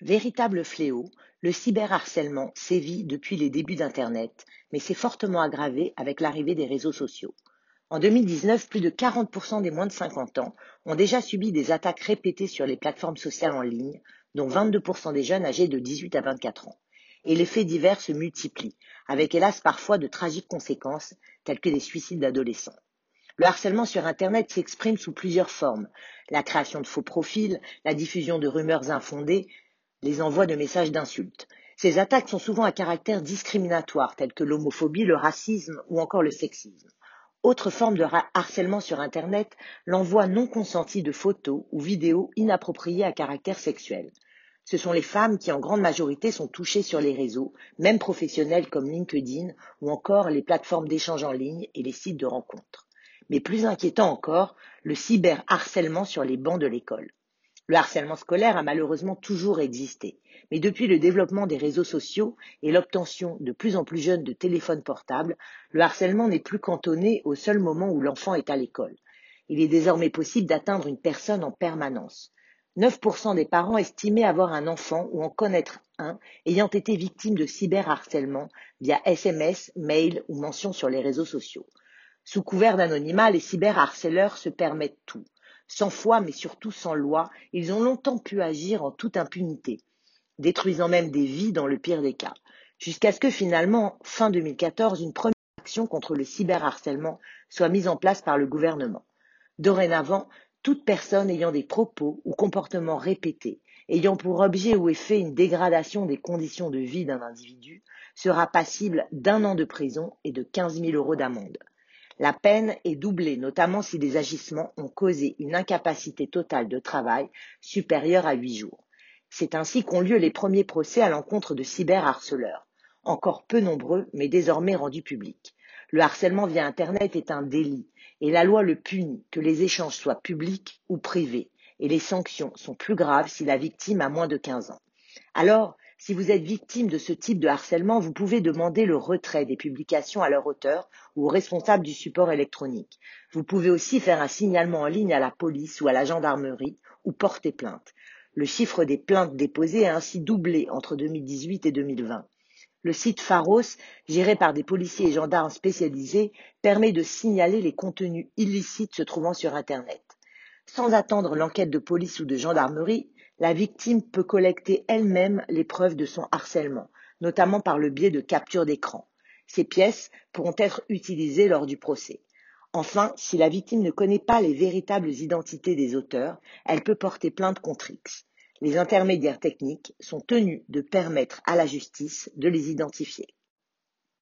Véritable fléau, le cyberharcèlement sévit depuis les débuts d'Internet, mais s'est fortement aggravé avec l'arrivée des réseaux sociaux. En 2019, plus de 40% des moins de 50 ans ont déjà subi des attaques répétées sur les plateformes sociales en ligne, dont 22% des jeunes âgés de 18 à 24 ans. Et les faits divers se multiplient, avec hélas parfois de tragiques conséquences, telles que des suicides d'adolescents. Le harcèlement sur Internet s'exprime sous plusieurs formes. La création de faux profils, la diffusion de rumeurs infondées, les envois de messages d'insultes. Ces attaques sont souvent à caractère discriminatoire, telles que l'homophobie, le racisme ou encore le sexisme. Autre forme de harcèlement sur Internet, l'envoi non consenti de photos ou vidéos inappropriées à caractère sexuel. Ce sont les femmes qui en grande majorité sont touchées sur les réseaux, même professionnels comme LinkedIn ou encore les plateformes d'échange en ligne et les sites de rencontres. Mais plus inquiétant encore, le cyberharcèlement sur les bancs de l'école. Le harcèlement scolaire a malheureusement toujours existé, mais depuis le développement des réseaux sociaux et l'obtention de plus en plus jeunes de téléphones portables, le harcèlement n'est plus cantonné au seul moment où l'enfant est à l'école. Il est désormais possible d'atteindre une personne en permanence. 9% des parents estimaient avoir un enfant ou en connaître un ayant été victime de cyberharcèlement via SMS, mail ou mention sur les réseaux sociaux. Sous couvert d'anonymat, les cyberharceleurs se permettent tout sans foi mais surtout sans loi, ils ont longtemps pu agir en toute impunité, détruisant même des vies dans le pire des cas, jusqu'à ce que finalement, fin 2014, une première action contre le cyberharcèlement soit mise en place par le gouvernement. Dorénavant, toute personne ayant des propos ou comportements répétés, ayant pour objet ou effet une dégradation des conditions de vie d'un individu, sera passible d'un an de prison et de 15 000 euros d'amende. La peine est doublée, notamment si les agissements ont causé une incapacité totale de travail supérieure à huit jours. C'est ainsi qu'ont lieu les premiers procès à l'encontre de cyberharceleurs, encore peu nombreux, mais désormais rendus publics. Le harcèlement via Internet est un délit, et la loi le punit, que les échanges soient publics ou privés, et les sanctions sont plus graves si la victime a moins de 15 ans. Alors, si vous êtes victime de ce type de harcèlement, vous pouvez demander le retrait des publications à leur auteur ou au responsable du support électronique. Vous pouvez aussi faire un signalement en ligne à la police ou à la gendarmerie ou porter plainte. Le chiffre des plaintes déposées a ainsi doublé entre 2018 et 2020. Le site Pharos, géré par des policiers et gendarmes spécialisés, permet de signaler les contenus illicites se trouvant sur Internet. Sans attendre l'enquête de police ou de gendarmerie, la victime peut collecter elle-même les preuves de son harcèlement, notamment par le biais de captures d'écran. Ces pièces pourront être utilisées lors du procès. Enfin, si la victime ne connaît pas les véritables identités des auteurs, elle peut porter plainte contre X. Les intermédiaires techniques sont tenus de permettre à la justice de les identifier.